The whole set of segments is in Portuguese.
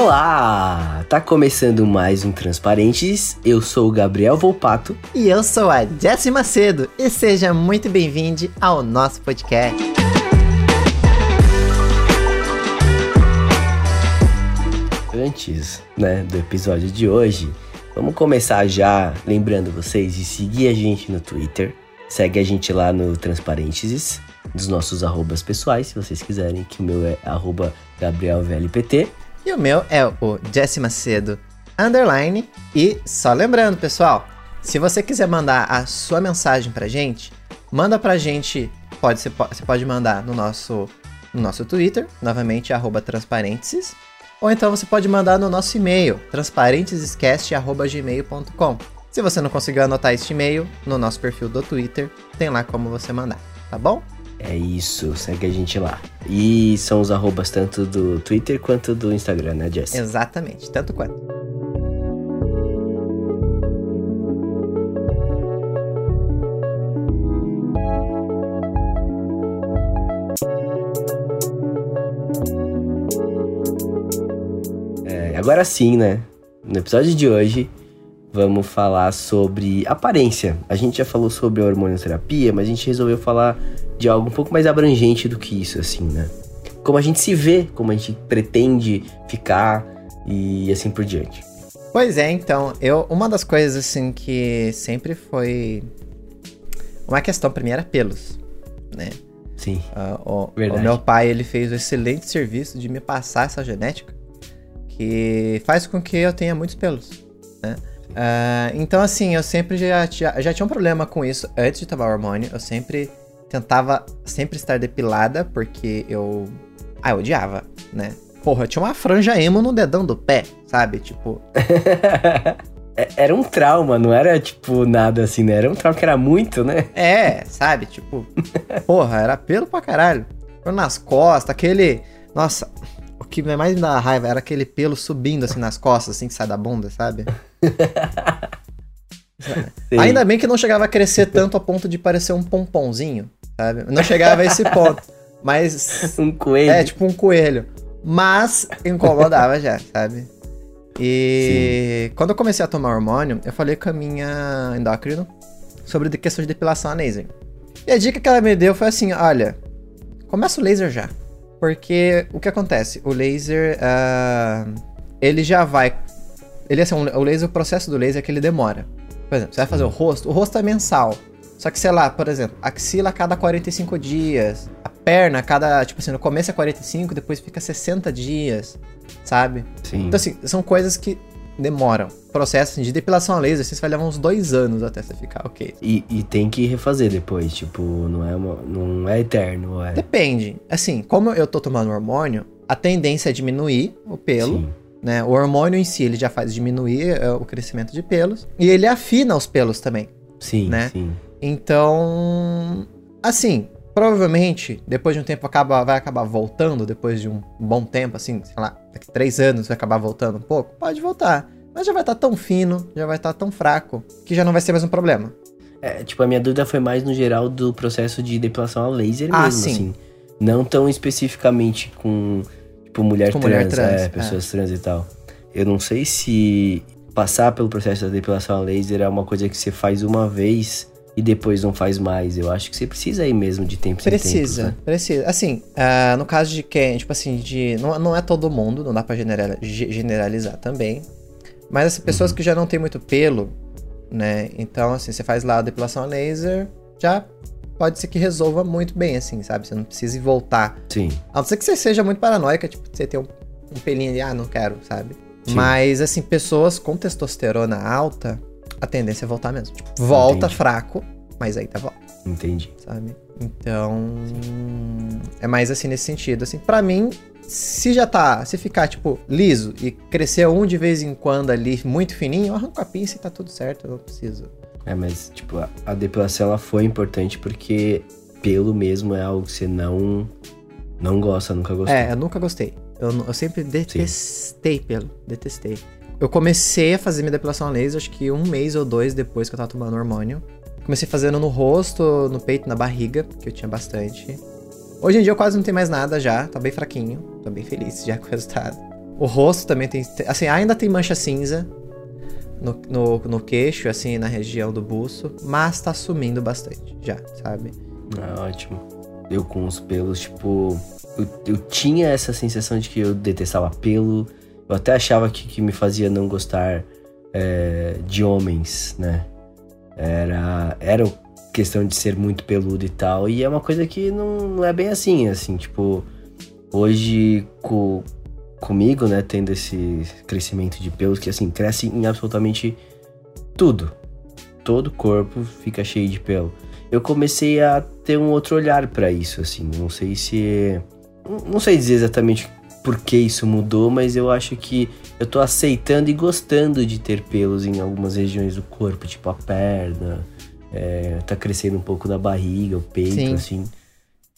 Olá! Tá começando mais um Transparentes. Eu sou o Gabriel Volpato. E eu sou a Jessie Macedo. E seja muito bem-vindo ao nosso podcast. Antes, né, do episódio de hoje, vamos começar já lembrando vocês de seguir a gente no Twitter. Segue a gente lá no Transparentes, dos nossos arrobas pessoais, se vocês quiserem, que o meu é arroba GabrielVLPT. E o meu é o Jesse Macedo underline. E só lembrando, pessoal, se você quiser mandar a sua mensagem pra gente, manda pra gente. Pode, você, pode, mandar no nosso, no nosso Twitter, novamente, arroba transparênteses. Ou então você pode mandar no nosso e-mail, transparentesescast.gmail.com. Se você não conseguiu anotar este e-mail, no nosso perfil do Twitter, tem lá como você mandar, tá bom? É isso, segue a gente lá. E são os arrobas tanto do Twitter quanto do Instagram, né, Jess? Exatamente, tanto quanto. É, agora sim, né? No episódio de hoje, vamos falar sobre aparência. A gente já falou sobre a hormonioterapia, mas a gente resolveu falar de algo um pouco mais abrangente do que isso, assim, né? Como a gente se vê, como a gente pretende ficar e assim por diante. Pois é, então, eu uma das coisas assim que sempre foi uma questão para mim era pelos, né? Sim. Uh, o, o, meu pai ele fez o excelente serviço de me passar essa genética que faz com que eu tenha muitos pelos, né? Uh, então assim, eu sempre já, já, já tinha um problema com isso antes de tomar hormônio. Eu sempre tentava sempre estar depilada, porque eu. Ah, eu odiava, né? Porra, eu tinha uma franja emo no dedão do pé, sabe? Tipo. É, era um trauma, não era tipo nada assim, né? Era um trauma que era muito, né? É, sabe? Tipo, porra, era pelo pra caralho. Nas costas, aquele. Nossa, o que mais me dava raiva era aquele pelo subindo assim nas costas, assim que sai da bunda, sabe? Ainda bem que não chegava a crescer tanto a ponto de parecer um pomponzinho sabe? Não chegava a esse ponto. Mas. um coelho. É, tipo um coelho. Mas incomodava já, sabe? E Sim. quando eu comecei a tomar hormônio, eu falei com a minha endócrino sobre a questão de depilação a laser. E a dica que ela me deu foi assim: olha, começa o laser já. Porque o que acontece? O laser, uh, ele já vai. Ele assim, o laser, o processo do laser é que ele demora. Por exemplo, você vai fazer o rosto, o rosto é mensal. Só que, sei lá, por exemplo, axila a cada 45 dias, a perna a cada, tipo assim, no começo é 45, depois fica 60 dias, sabe? Sim. Então, assim, são coisas que demoram. Processo assim, de depilação a laser, você vai levar uns dois anos até você ficar ok. E, e tem que refazer depois, tipo, não é, uma, não é eterno, é... Depende. Assim, como eu tô tomando hormônio, a tendência é diminuir o pelo. Sim. Né? O hormônio em si, ele já faz diminuir é, o crescimento de pelos. E ele afina os pelos também. Sim, né? sim. Então, assim, provavelmente depois de um tempo acaba, vai acabar voltando, depois de um bom tempo, assim, sei lá, daqui três anos vai acabar voltando um pouco, pode voltar. Mas já vai estar tá tão fino, já vai estar tá tão fraco, que já não vai ser mais um problema. É, tipo, a minha dúvida foi mais no geral do processo de depilação a laser ah, mesmo, sim. assim. Não tão especificamente com, tipo, mulher trans, mulher trans é, pessoas é. trans e tal. Eu não sei se passar pelo processo da depilação a laser é uma coisa que você faz uma vez e depois não faz mais. Eu acho que você precisa aí mesmo de tempo Precisa, tempos, né? precisa. Assim, uh, no caso de quem, tipo assim, de. Não, não é todo mundo, não dá pra generalizar também. Mas assim, pessoas uhum. que já não tem muito pelo, né? Então, assim, você faz lá a depilação a laser, já pode ser que resolva muito bem, assim, sabe? Você não precisa voltar. Sim. A não ser que você seja muito paranoica, tipo, você tem um, um pelinho ali, ah, não quero, sabe? Sim. Mas, assim, pessoas com testosterona alta, a tendência é voltar mesmo. Tipo, volta Entendi. fraco, mas aí tá volta. Entendi. Sabe? Então. Sim. É mais assim nesse sentido. Assim, para mim, se já tá. Se ficar, tipo, liso e crescer um de vez em quando ali, muito fininho, eu arranco a pinça e tá tudo certo, eu não preciso. É, mas, tipo, a, a depilação ela foi importante porque pelo mesmo é algo que você não. Não gosta, nunca gostou. É, eu nunca gostei. Eu, eu sempre detestei Sim. pelo. Detestei. Eu comecei a fazer minha depilação a laser, acho que um mês ou dois depois que eu tava tomando hormônio. Comecei fazendo no rosto, no peito, na barriga, que eu tinha bastante. Hoje em dia eu quase não tenho mais nada já, tá bem fraquinho. Tô bem feliz já com o resultado. O rosto também tem. Assim, ainda tem mancha cinza no, no, no queixo, assim, na região do buço, mas tá sumindo bastante já, sabe? Ah, ótimo. Eu com os pelos, tipo. Eu, eu tinha essa sensação de que eu detestava pelo. Eu até achava que, que me fazia não gostar é, de homens, né? Era, era questão de ser muito peludo e tal. E é uma coisa que não, não é bem assim, assim, tipo, hoje com, comigo, né, tendo esse crescimento de pelos que assim, cresce em absolutamente tudo. Todo corpo fica cheio de pelo. Eu comecei a ter um outro olhar para isso, assim. Não sei se. Não sei dizer exatamente por que isso mudou, mas eu acho que eu tô aceitando e gostando de ter pelos em algumas regiões do corpo, tipo a perna, é, tá crescendo um pouco na barriga, o peito, Sim. assim.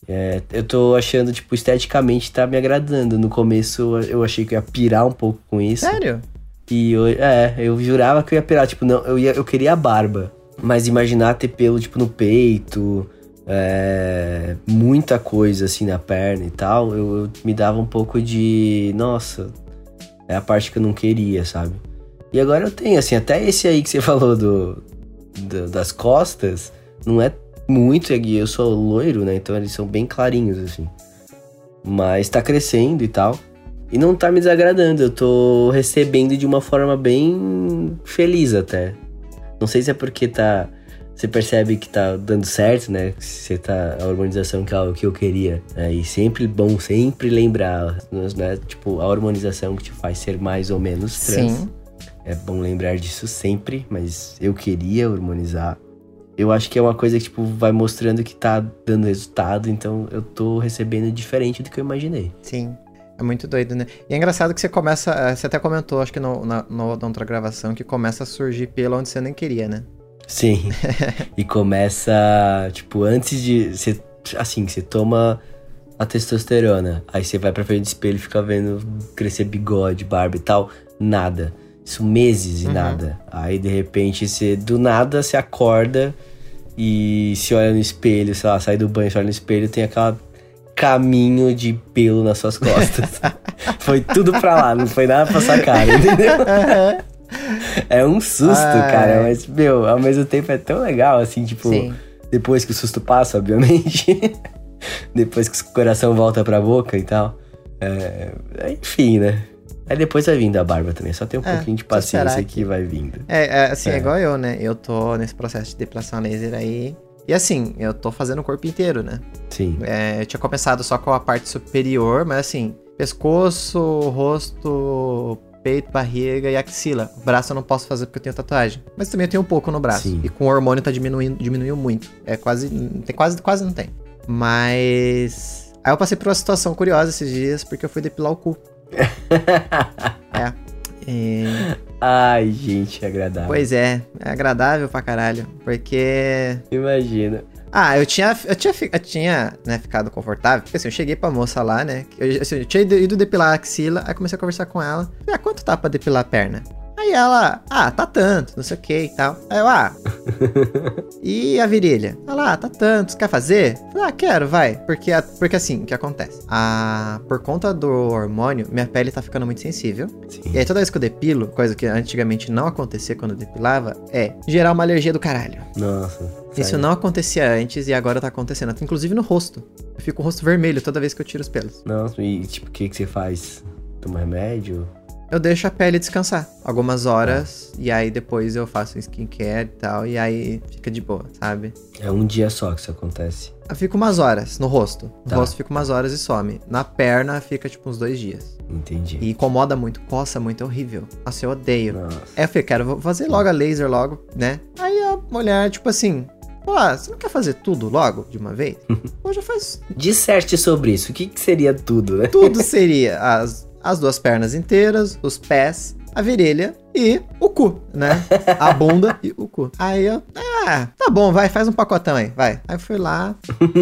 É, eu tô achando, tipo, esteticamente tá me agradando. No começo eu achei que eu ia pirar um pouco com isso. Sério? E eu, é, eu jurava que eu ia pirar. Tipo, não, eu, ia, eu queria a barba. Mas imaginar ter pelo, tipo, no peito, é, muita coisa assim na perna e tal, eu, eu, me dava um pouco de. Nossa, é a parte que eu não queria, sabe? E agora eu tenho, assim, até esse aí que você falou do, do das costas, não é muito, e eu sou loiro, né? Então eles são bem clarinhos, assim. Mas tá crescendo e tal. E não tá me desagradando, eu tô recebendo de uma forma bem feliz até. Não sei se é porque tá você percebe que tá dando certo, né? Você tá a harmonização que é o que eu queria. Né? E sempre bom, sempre lembrar, né? Tipo, a harmonização que te faz ser mais ou menos trans. Sim. É bom lembrar disso sempre, mas eu queria harmonizar. Eu acho que é uma coisa que, tipo, vai mostrando que tá dando resultado, então eu tô recebendo diferente do que eu imaginei. Sim. É muito doido, né? E é engraçado que você começa. Eh, você até comentou, acho que no, na, no, na outra gravação, que começa a surgir pelo onde você nem queria, né? Sim. e começa, tipo, antes de. Você, assim, você toma a testosterona. Aí você vai pra frente do espelho e fica vendo crescer bigode, barba e tal. Nada. Isso meses e uhum. nada. Aí de repente você, do nada, você acorda e se olha no espelho, sei lá, sai do banho, se olha no espelho, tem aquela caminho de pelo nas suas costas. foi tudo pra lá, não foi nada pra sua cara, entendeu? é um susto, Ai. cara. Mas, meu, ao mesmo tempo é tão legal, assim, tipo, Sim. depois que o susto passa, obviamente. depois que o coração volta pra boca e tal. É, enfim, né? Aí depois vai vindo a barba também. Só tem um é, pouquinho de paciência que... vai vindo. É, é assim, é. é. igual eu, né? Eu tô nesse processo de depilação laser aí. E assim, eu tô fazendo o corpo inteiro, né? Sim. É, eu tinha começado só com a parte superior, mas assim, pescoço, rosto, peito, barriga e axila. O braço eu não posso fazer porque eu tenho tatuagem. Mas também eu tenho um pouco no braço. Sim. E com o hormônio tá diminuindo, diminuiu muito. É quase. Tem quase, quase não tem. Mas. Aí eu passei por uma situação curiosa esses dias, porque eu fui depilar o cu. é. E... Ai, gente, é agradável. Pois é, é agradável pra caralho. Porque. Imagina. Ah, eu tinha, eu tinha, eu tinha né, ficado confortável, porque assim, eu cheguei pra moça lá, né, eu, assim, eu tinha ido, depilar a axila, aí comecei a conversar com ela, ah, quanto tá pra depilar a perna? Aí ela, ah, tá tanto, não sei o que e tal. Aí eu, ah. e a virilha? Ela, ah, tá tanto, você quer fazer? Falei, ah, quero, vai. Porque, porque assim, o que acontece? Ah, por conta do hormônio, minha pele tá ficando muito sensível. Sim. E aí toda vez que eu depilo, coisa que antigamente não acontecia quando eu depilava, é gerar uma alergia do caralho. Nossa. Isso não acontecia antes e agora tá acontecendo. Inclusive no rosto. Eu fico com o rosto vermelho toda vez que eu tiro os pelos. Nossa, e tipo, o que, que você faz? Toma remédio? Eu deixo a pele descansar algumas horas e aí depois eu faço skincare e tal e aí fica de boa, sabe? É um dia só que isso acontece. Eu fico umas horas no rosto. No tá. rosto fica umas horas e some. Na perna fica tipo uns dois dias. Entendi. E incomoda muito, coça muito, é horrível. Nossa, eu odeio. Nossa. É, eu falei, quero vou fazer logo a laser logo, né? Aí a mulher, tipo assim, Pô, você não quer fazer tudo logo, de uma vez? Pô, já faz. Disserte sobre isso. O que, que seria tudo, né? Tudo seria as as duas pernas inteiras, os pés, a virilha e o cu, né? A bunda e o cu. Aí eu, ah, tá bom, vai, faz um pacotão aí, vai. Aí fui lá,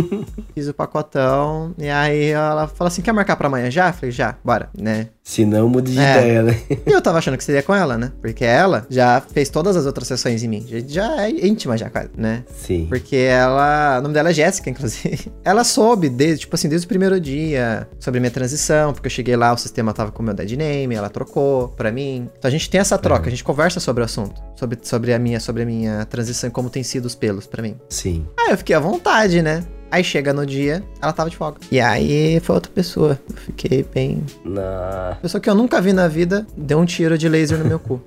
fiz o pacotão, e aí ela falou assim, quer marcar pra amanhã já? falei, já, bora, né? Se não, muda de é. ideia, né? E eu tava achando que seria com ela, né? Porque ela já fez todas as outras sessões em mim. Já é íntima já, quase, né? Sim. Porque ela... O nome dela é Jéssica, inclusive. Ela soube, desde, tipo assim, desde o primeiro dia, sobre minha transição, porque eu cheguei lá, o sistema tava com o meu dead name, ela trocou pra mim. Então a gente tem essa troca, uhum. a gente conversa sobre o assunto. Sobre, sobre, a minha, sobre a minha transição e como tem sido os pelos pra mim. Sim. Aí eu fiquei à vontade, né? Aí chega no dia, ela tava de folga. E aí foi outra pessoa. Eu fiquei bem. Na... Pessoa que eu nunca vi na vida deu um tiro de laser no meu cu.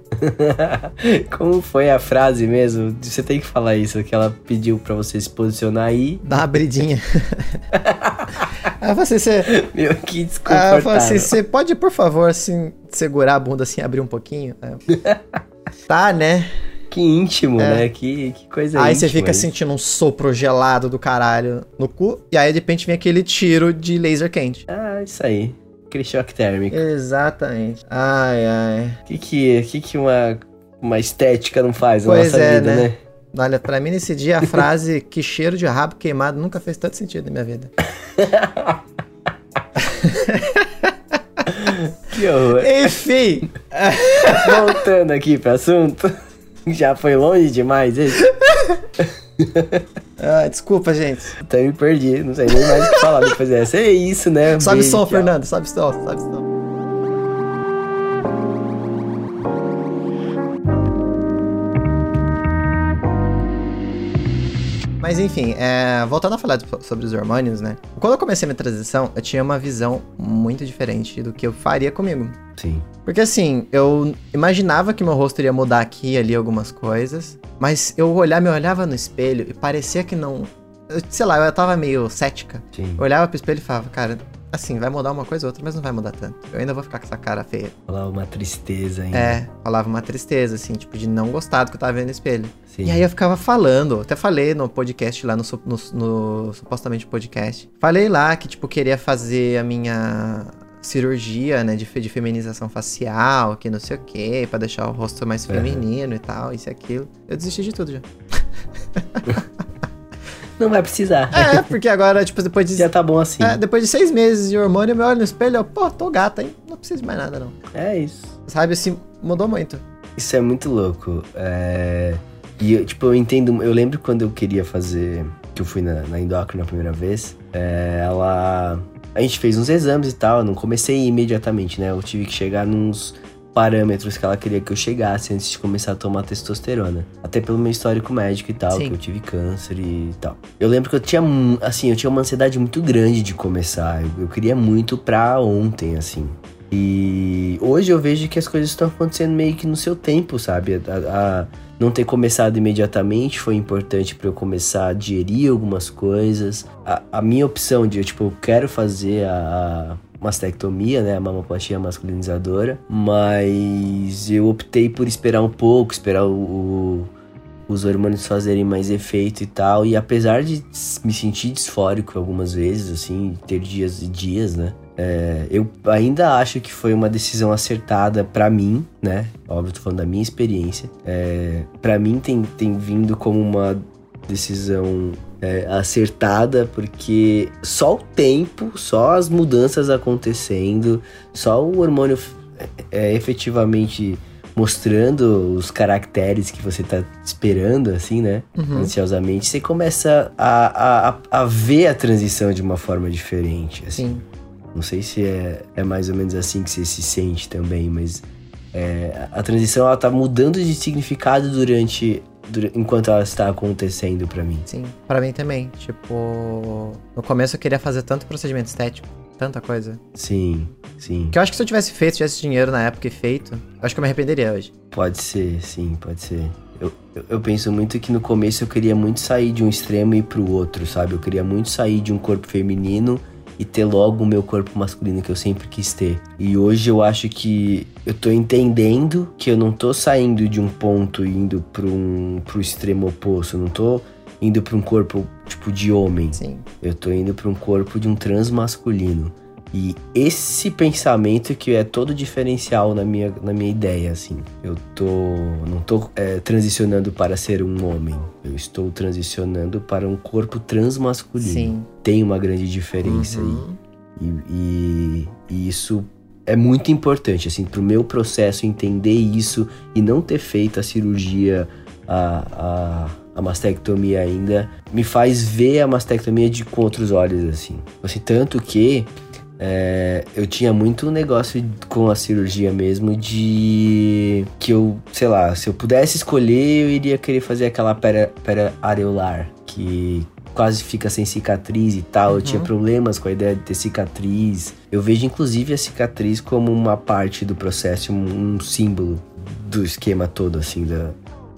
Como foi a frase mesmo? Você tem que falar isso, que ela pediu para você se posicionar aí. Dá uma bridinha. aí você, você. Meu, que desconfortável. Aí eu assim, você pode, por favor, assim, segurar a bunda assim, abrir um pouquinho? tá, né? Que íntimo, é. né? Que, que coisa Aí você fica sentindo um sopro gelado do caralho no cu, e aí de repente vem aquele tiro de laser quente. Ah, isso aí. Aquele choque térmico. Exatamente. Ai, ai. O que que, que, que uma, uma estética não faz na pois nossa é, vida, né? né? Olha, pra mim nesse dia a frase que cheiro de rabo queimado nunca fez tanto sentido na minha vida. que horror. Enfim. Voltando aqui pro assunto. Já foi longe demais esse? ah, desculpa, gente. Até me perdi, não sei nem mais o que falar depois dessa. É isso, né? Sobe som, Fernando, sobe som, sobe som. Mas enfim, é, voltando a falar sobre os hormônios, né? Quando eu comecei a minha transição, eu tinha uma visão muito diferente do que eu faria comigo. Sim. Porque assim, eu imaginava que meu rosto iria mudar aqui e ali algumas coisas, mas eu olhava, me olhava no espelho e parecia que não. Eu, sei lá, eu tava meio cética. Sim. Eu olhava pro espelho e falava, cara, assim, vai mudar uma coisa ou outra, mas não vai mudar tanto. Eu ainda vou ficar com essa cara feia. Falava uma tristeza ainda. É, falava uma tristeza, assim, tipo, de não gostar do que eu tava vendo no espelho. Sim. E aí eu ficava falando, até falei no podcast lá, no, no, no supostamente podcast. Falei lá que, tipo, queria fazer a minha cirurgia, né, de, de feminização facial, que não sei o que, pra deixar o rosto mais feminino e tal, isso e aquilo. Eu desisti de tudo já. Não vai precisar. É, porque agora, tipo, depois de. Já tá bom assim. É, depois de seis meses de hormônio, eu me olho no espelho eu, pô, tô gata, hein? Não preciso de mais nada, não. É isso. Sabe, assim, mudou muito. Isso é muito louco. É... E, tipo, eu entendo. Eu lembro quando eu queria fazer. Que eu fui na, na endócrina a primeira vez. É, ela. A gente fez uns exames e tal. Eu não comecei imediatamente, né? Eu tive que chegar nos parâmetros que ela queria que eu chegasse antes de começar a tomar testosterona. Até pelo meu histórico médico e tal, Sim. que eu tive câncer e tal. Eu lembro que eu tinha, assim, eu tinha uma ansiedade muito grande de começar. Eu, eu queria muito pra ontem, assim. E hoje eu vejo que as coisas estão acontecendo meio que no seu tempo, sabe? A, a não ter começado imediatamente foi importante para eu começar a digerir algumas coisas. A, a, minha opção de, tipo, eu quero fazer a, a mastectomia, né, a mamoplastia masculinizadora, mas eu optei por esperar um pouco, esperar o, o, os hormônios fazerem mais efeito e tal, e apesar de me sentir disfórico algumas vezes, assim, ter dias e dias, né, é, eu ainda acho que foi uma decisão acertada para mim, né? Óbvio, tô falando da minha experiência. É, para mim tem, tem vindo como uma decisão é, acertada, porque só o tempo, só as mudanças acontecendo, só o hormônio é, é, efetivamente mostrando os caracteres que você tá esperando, assim, né? Uhum. Ansiosamente, você começa a, a, a ver a transição de uma forma diferente, assim. Sim. Não sei se é, é mais ou menos assim que você se sente também, mas é, a transição ela tá mudando de significado durante enquanto ela está acontecendo para mim. Sim, para mim também. Tipo, no começo eu queria fazer tanto procedimento estético, tanta coisa. Sim, sim. Que eu acho que se eu tivesse feito, tivesse dinheiro na época e feito, acho que eu me arrependeria hoje. Pode ser, sim, pode ser. Eu, eu, eu, penso muito que no começo eu queria muito sair de um extremo e ir pro outro, sabe? Eu queria muito sair de um corpo feminino e ter logo o meu corpo masculino que eu sempre quis ter. E hoje eu acho que eu tô entendendo que eu não tô saindo de um ponto indo pro, um, pro extremo oposto, eu não tô indo para um corpo tipo de homem. Sim. Eu tô indo para um corpo de um trans masculino. E esse pensamento que é todo diferencial na minha, na minha ideia, assim. Eu tô. não tô é, transicionando para ser um homem. Eu estou transicionando para um corpo transmasculino. Sim. Tem uma grande diferença uhum. aí. E, e, e isso é muito importante, assim, pro meu processo entender isso e não ter feito a cirurgia, a, a, a mastectomia ainda, me faz ver a mastectomia de com outros olhos, assim. assim tanto que é, eu tinha muito negócio com a cirurgia mesmo de que eu, sei lá, se eu pudesse escolher, eu iria querer fazer aquela pera, pera areolar, que quase fica sem cicatriz e tal. Uhum. Eu tinha uhum. problemas com a ideia de ter cicatriz. Eu vejo inclusive a cicatriz como uma parte do processo, um, um símbolo do esquema todo, assim, da,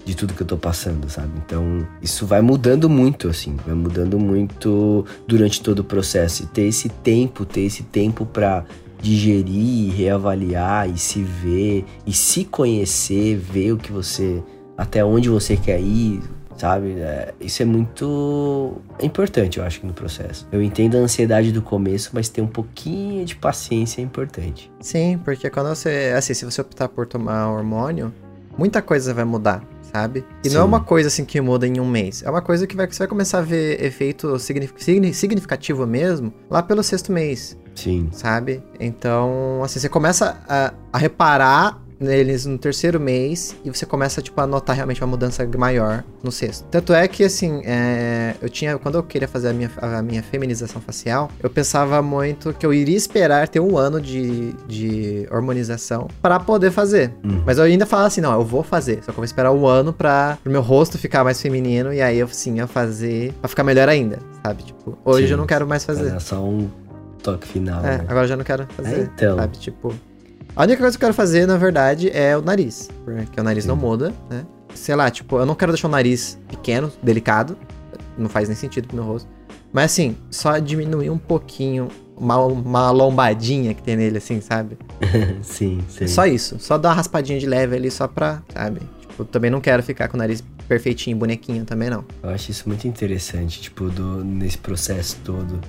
de tudo que eu tô passando, sabe? Então, isso vai mudando muito, assim, vai mudando muito durante todo o processo. E ter esse tempo, ter esse tempo para digerir, reavaliar e se ver e se conhecer, ver o que você, até onde você quer ir, sabe? É, isso é muito importante, eu acho, no processo. Eu entendo a ansiedade do começo, mas ter um pouquinho de paciência é importante. Sim, porque quando você, assim, se você optar por tomar hormônio, muita coisa vai mudar sabe? E Sim. não é uma coisa assim que muda em um mês. É uma coisa que vai, você vai começar a ver efeito significativo mesmo lá pelo sexto mês. Sim. Sabe? Então, assim, você começa a, a reparar neles no terceiro mês e você começa, tipo, a notar realmente uma mudança maior no sexto. Tanto é que, assim, é, eu tinha, quando eu queria fazer a minha, a minha feminização facial, eu pensava muito que eu iria esperar ter um ano de, de hormonização para poder fazer. Uhum. Mas eu ainda falava assim, não, eu vou fazer, só que eu vou esperar um ano para o meu rosto ficar mais feminino e aí eu, sim, eu fazer pra ficar melhor ainda, sabe? Tipo, hoje sim. eu não quero mais fazer. É só um toque final. É, né? agora eu já não quero fazer, é, então. sabe? Tipo... A única coisa que eu quero fazer, na verdade, é o nariz. Porque o nariz Sim. não muda, né? Sei lá, tipo, eu não quero deixar o nariz pequeno, delicado. Não faz nem sentido pro meu rosto. Mas assim, só diminuir um pouquinho uma, uma lombadinha que tem nele, assim, sabe? sim, sim. Só isso. Só dar uma raspadinha de leve ali só pra, sabe? Tipo, também não quero ficar com o nariz perfeitinho, bonequinho também, não. Eu acho isso muito interessante, tipo, do, nesse processo todo.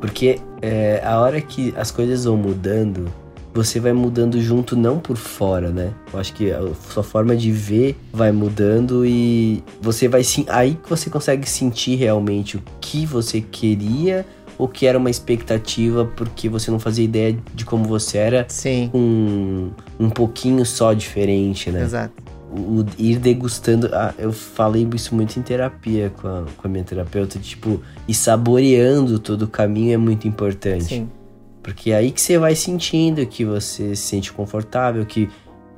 Porque é, a hora que as coisas vão mudando, você vai mudando junto, não por fora, né? Eu acho que a sua forma de ver vai mudando e você vai sim. Aí que você consegue sentir realmente o que você queria ou que era uma expectativa porque você não fazia ideia de como você era. Sim. Um, um pouquinho só diferente, né? Exato. O, ir degustando. Ah, eu falei isso muito em terapia com a, com a minha terapeuta, tipo, e saboreando todo o caminho é muito importante. Sim. Porque é aí que você vai sentindo que você se sente confortável, que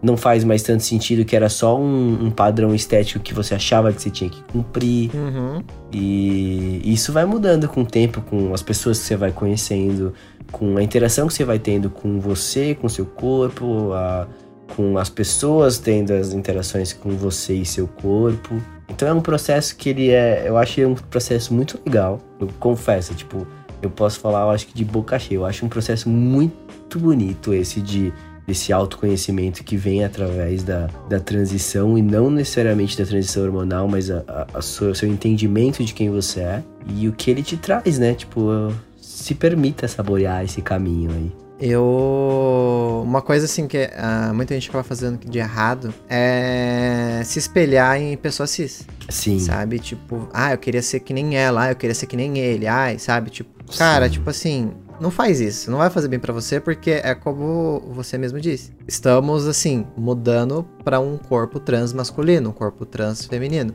não faz mais tanto sentido que era só um, um padrão estético que você achava que você tinha que cumprir. Uhum. E isso vai mudando com o tempo, com as pessoas que você vai conhecendo, com a interação que você vai tendo com você, com seu corpo, a, com as pessoas tendo as interações com você e seu corpo. Então é um processo que ele é, eu acho um processo muito legal. Eu confesso, tipo, eu posso falar, eu acho que de boca cheia. Eu acho um processo muito bonito esse de desse autoconhecimento que vem através da, da transição e não necessariamente da transição hormonal, mas a, a, a sua, seu entendimento de quem você é e o que ele te traz, né? Tipo, se permita saborear esse caminho aí. Eu. Uma coisa assim que uh, muita gente acaba fazendo de errado é se espelhar em pessoas cis. Sim. Sabe? Tipo, ah, eu queria ser que nem ela, ah, eu queria ser que nem ele, ai, sabe? Tipo, cara, Sim. tipo assim, não faz isso, não vai fazer bem para você porque é como você mesmo disse. Estamos assim mudando para um corpo trans masculino, um corpo trans feminino,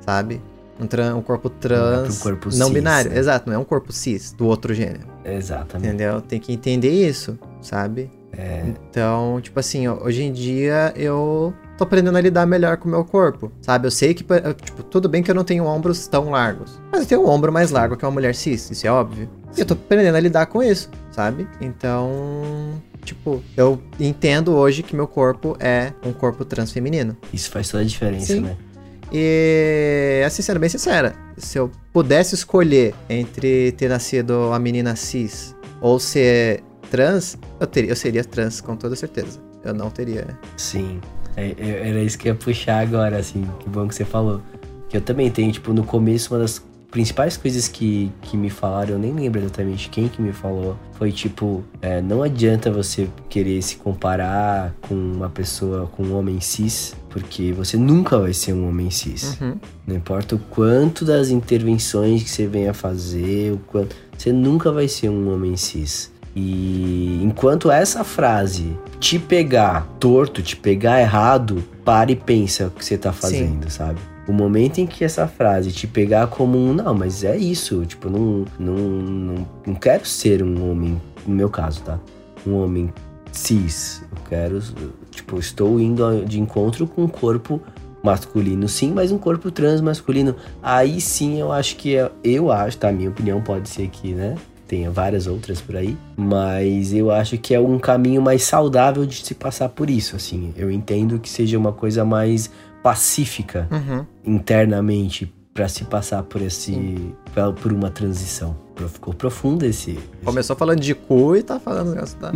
sabe? Um, um corpo trans. Não, é um corpo não cis, binário. Né? Exato, não é um corpo cis do outro gênero. Exatamente. Entendeu? Tem que entender isso, sabe? É. Então, tipo assim, hoje em dia eu tô aprendendo a lidar melhor com o meu corpo, sabe? Eu sei que, tipo, tudo bem que eu não tenho ombros tão largos, mas eu tenho um ombro mais largo que uma mulher cis, isso é óbvio. E eu tô aprendendo a lidar com isso, sabe? Então, tipo, eu entendo hoje que meu corpo é um corpo transfeminino. Isso faz toda a diferença, Sim. né? E, assim, sendo bem sincera, se eu pudesse escolher entre ter nascido uma menina cis ou ser trans, eu, teria, eu seria trans, com toda certeza. Eu não teria. Sim. É, é, era isso que eu ia puxar agora, assim. Que bom que você falou. Que eu também tenho, tipo, no começo, uma das principais coisas que, que me falaram, eu nem lembro exatamente quem que me falou, foi tipo, é, não adianta você querer se comparar com uma pessoa, com um homem cis, porque você nunca vai ser um homem cis. Uhum. Não importa o quanto das intervenções que você venha fazer, o quanto, você nunca vai ser um homem cis. E enquanto essa frase te pegar torto, te pegar errado, pare e pensa o que você tá fazendo, Sim. sabe? O momento em que essa frase te pegar como um, não, mas é isso, tipo, não, não, não, não quero ser um homem, no meu caso, tá? Um homem cis. Eu quero, tipo, estou indo de encontro com um corpo masculino, sim, mas um corpo trans masculino. Aí sim eu acho que é, eu acho, tá? Minha opinião pode ser que, né? Tenha várias outras por aí, mas eu acho que é um caminho mais saudável de se passar por isso, assim. Eu entendo que seja uma coisa mais pacífica uhum. internamente para se passar por esse por uma transição. Ficou profundo esse. Começou falando de cu e tá falando negócio tá.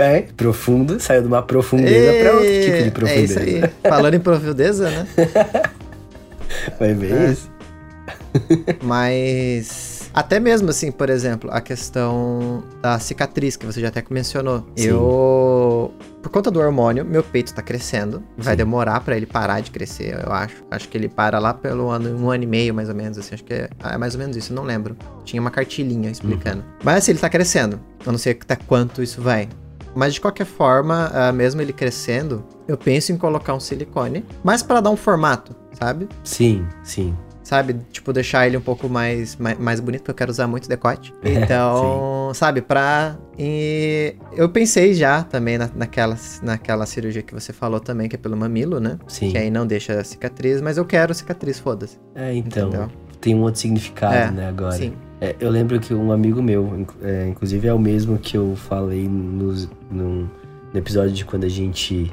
é, profundo, saiu de uma profundeza para outro tipo de profundeza. É isso aí. falando em profundeza, né? Foi bem é. isso. Mas até mesmo assim, por exemplo, a questão da cicatriz que você já até mencionou. Sim. Eu por conta do hormônio, meu peito tá crescendo. Vai Sim. demorar para ele parar de crescer, eu acho. Acho que ele para lá pelo ano, um ano e meio, mais ou menos, assim. Acho que é, é mais ou menos isso, não lembro. Tinha uma cartilhinha explicando. Uhum. Mas assim, ele tá crescendo. Eu não sei até quanto isso vai. Mas de qualquer forma, uh, mesmo ele crescendo, eu penso em colocar um silicone, mas para dar um formato, sabe? Sim, sim sabe? Tipo, deixar ele um pouco mais, mais, mais bonito, porque eu quero usar muito decote. Então, sabe, pra. E eu pensei já também na, naquela, naquela cirurgia que você falou também, que é pelo mamilo, né? Sim. Que aí não deixa cicatriz, mas eu quero cicatriz, foda-se. É, então. Entendeu? Tem um outro significado, é, né, agora. Sim. É, eu lembro que um amigo meu, é, inclusive é o mesmo que eu falei no, no, no episódio de quando a gente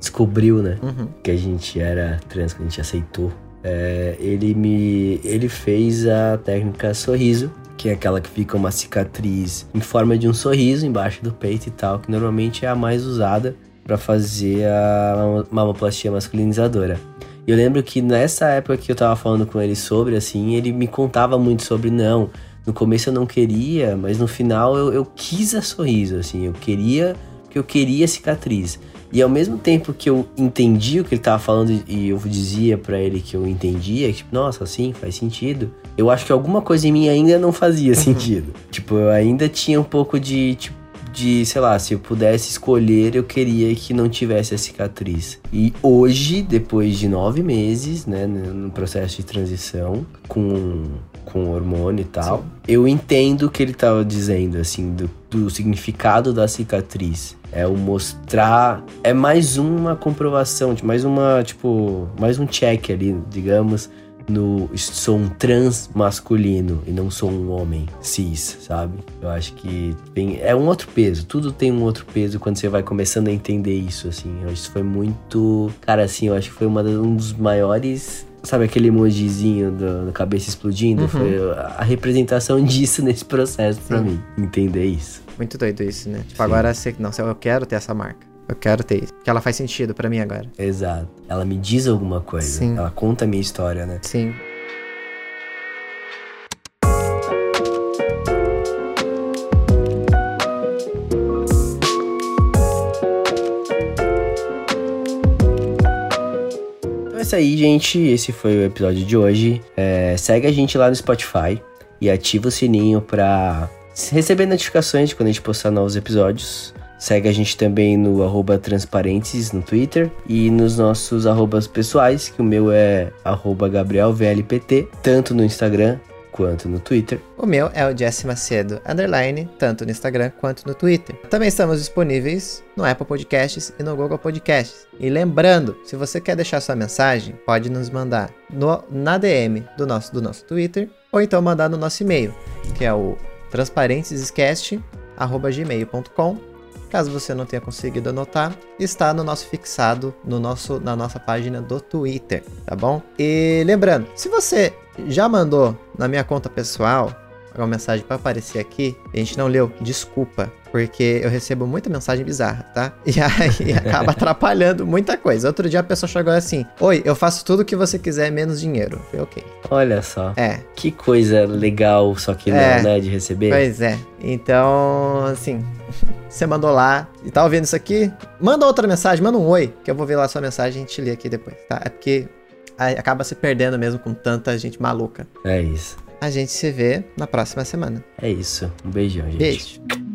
descobriu, né? Uhum. Que a gente era trans, que a gente aceitou é, ele me ele fez a técnica sorriso que é aquela que fica uma cicatriz em forma de um sorriso embaixo do peito e tal que normalmente é a mais usada para fazer a mamoplastia masculinizadora. Eu lembro que nessa época que eu tava falando com ele sobre assim ele me contava muito sobre não. No começo eu não queria mas no final eu, eu quis a sorriso assim eu queria porque eu queria cicatriz e ao mesmo tempo que eu entendi o que ele tava falando e eu dizia para ele que eu entendia, que, tipo, nossa, sim, faz sentido. Eu acho que alguma coisa em mim ainda não fazia sentido. tipo, eu ainda tinha um pouco de, tipo, de, sei lá, se eu pudesse escolher, eu queria que não tivesse a cicatriz. E hoje, depois de nove meses, né, no processo de transição, com, com hormônio e tal, Sim. eu entendo o que ele tava dizendo, assim, do, do significado da cicatriz é o mostrar. É mais uma comprovação, mais uma, tipo, mais um check ali, digamos, no sou um trans masculino e não sou um homem cis, sabe? Eu acho que tem, é um outro peso, tudo tem um outro peso quando você vai começando a entender isso, assim. Eu acho que isso foi muito. Cara, assim, eu acho que foi uma, um dos maiores sabe aquele emojizinho da cabeça explodindo? Uhum. Foi a representação disso nesse processo para mim, entender isso. Muito doido isso, né? Tipo, Sim. agora você, não, eu quero ter essa marca. Eu quero ter isso. Porque ela faz sentido para mim agora. Exato. Ela me diz alguma coisa. Sim. Ela conta a minha história, né? Sim. Isso aí, gente. Esse foi o episódio de hoje. É, segue a gente lá no Spotify e ativa o sininho pra receber notificações de quando a gente postar novos episódios. Segue a gente também no arroba transparentes no Twitter e nos nossos arrobas pessoais, que o meu é arroba GabrielVLPT, tanto no Instagram quanto no Twitter. O meu é o Jesse Macedo, underline, tanto no Instagram quanto no Twitter. Também estamos disponíveis no Apple Podcasts e no Google Podcasts. E lembrando, se você quer deixar sua mensagem, pode nos mandar no, na DM do nosso, do nosso Twitter ou então mandar no nosso e-mail, que é o transparentescast@gmail.com. Caso você não tenha conseguido anotar, está no nosso fixado no nosso na nossa página do Twitter, tá bom? E lembrando, se você já mandou na minha conta pessoal, uma mensagem para aparecer aqui, a gente não leu, desculpa, porque eu recebo muita mensagem bizarra, tá? E aí acaba atrapalhando muita coisa. Outro dia a pessoa chegou assim: Oi, eu faço tudo o que você quiser, menos dinheiro. Eu falei, ok. Olha só. É. Que coisa legal, só que não, é, né, de receber. Pois é. Então, assim, você mandou lá e tá ouvindo isso aqui, manda outra mensagem, manda um oi, que eu vou ver lá a sua mensagem e a gente lê aqui depois, tá? É porque acaba se perdendo mesmo com tanta gente maluca. É isso. A gente se vê na próxima semana. É isso. Um beijão, gente. Beijo.